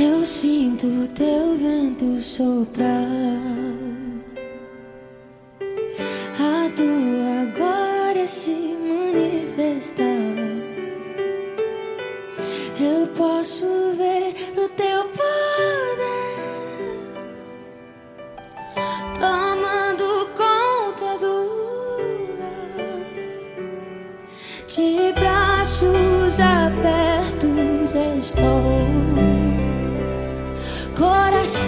Eu sinto teu vento soprar. A tua glória se manifestar. Eu posso ver o teu poder tomando conta do ar. De braços abertos estou.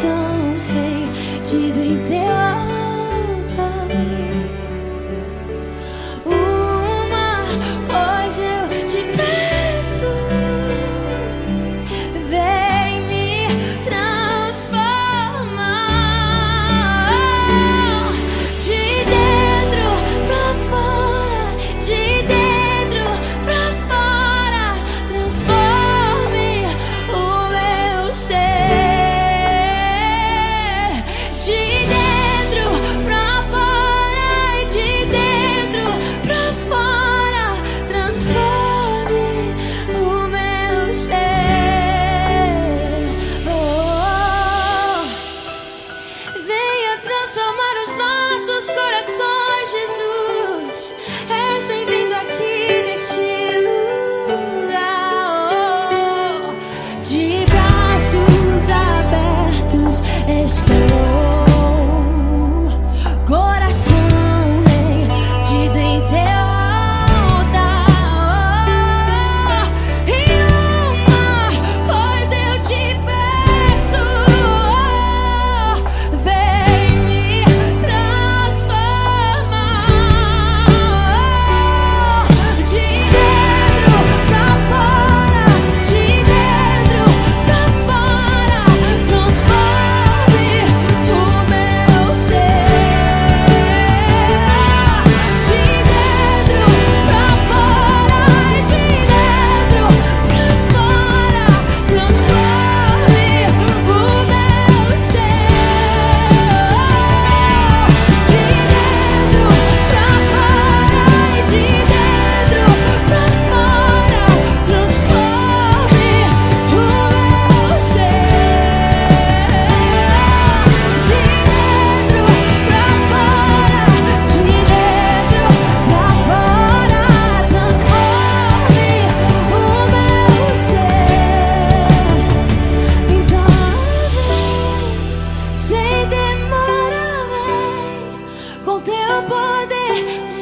все teu poder.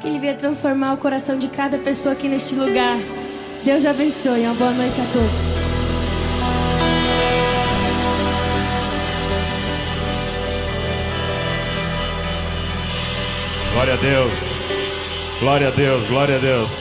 Que Ele venha transformar o coração de cada pessoa aqui neste lugar. Deus abençoe. Uma boa noite a todos. Glória a Deus. Glória a Deus. Glória a Deus.